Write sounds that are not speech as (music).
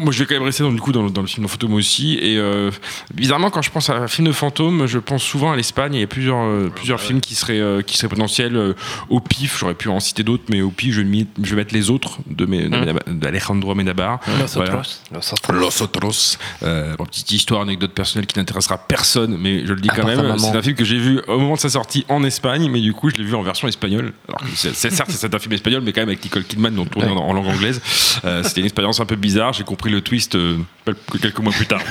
Moi, je vais quand même rester dans, du coup dans, dans le film de fantôme aussi. Et euh, bizarrement, quand je pense à un film de fantôme, je pense souvent à l'Espagne. Il y a plusieurs, euh, plusieurs films qui seraient, euh, qui seraient potentiels euh, au pif. J'aurais pu en citer d'autres, mais au pif, je vais, mis- je vais mettre les autres de mes- Mm. Ménaba- d'Alejandro Amenabar. Los Voilà. Otros. Los Otros. Los Otros. Euh, une petite histoire, anecdote personnelle qui n'intéressera personne, mais je le dis À quand même. C'est un film que j'ai vu au moment de sa sortie en Espagne, mais du coup, je l'ai vu en version espagnole. Alors que c'est, certes, c'est un film espagnol, mais quand même avec Nicole Kidman, dont tourné en, en langue anglaise. Euh, c'était une expérience un peu bizarre. J'ai compris le twist euh, quelques mois plus tard. (laughs)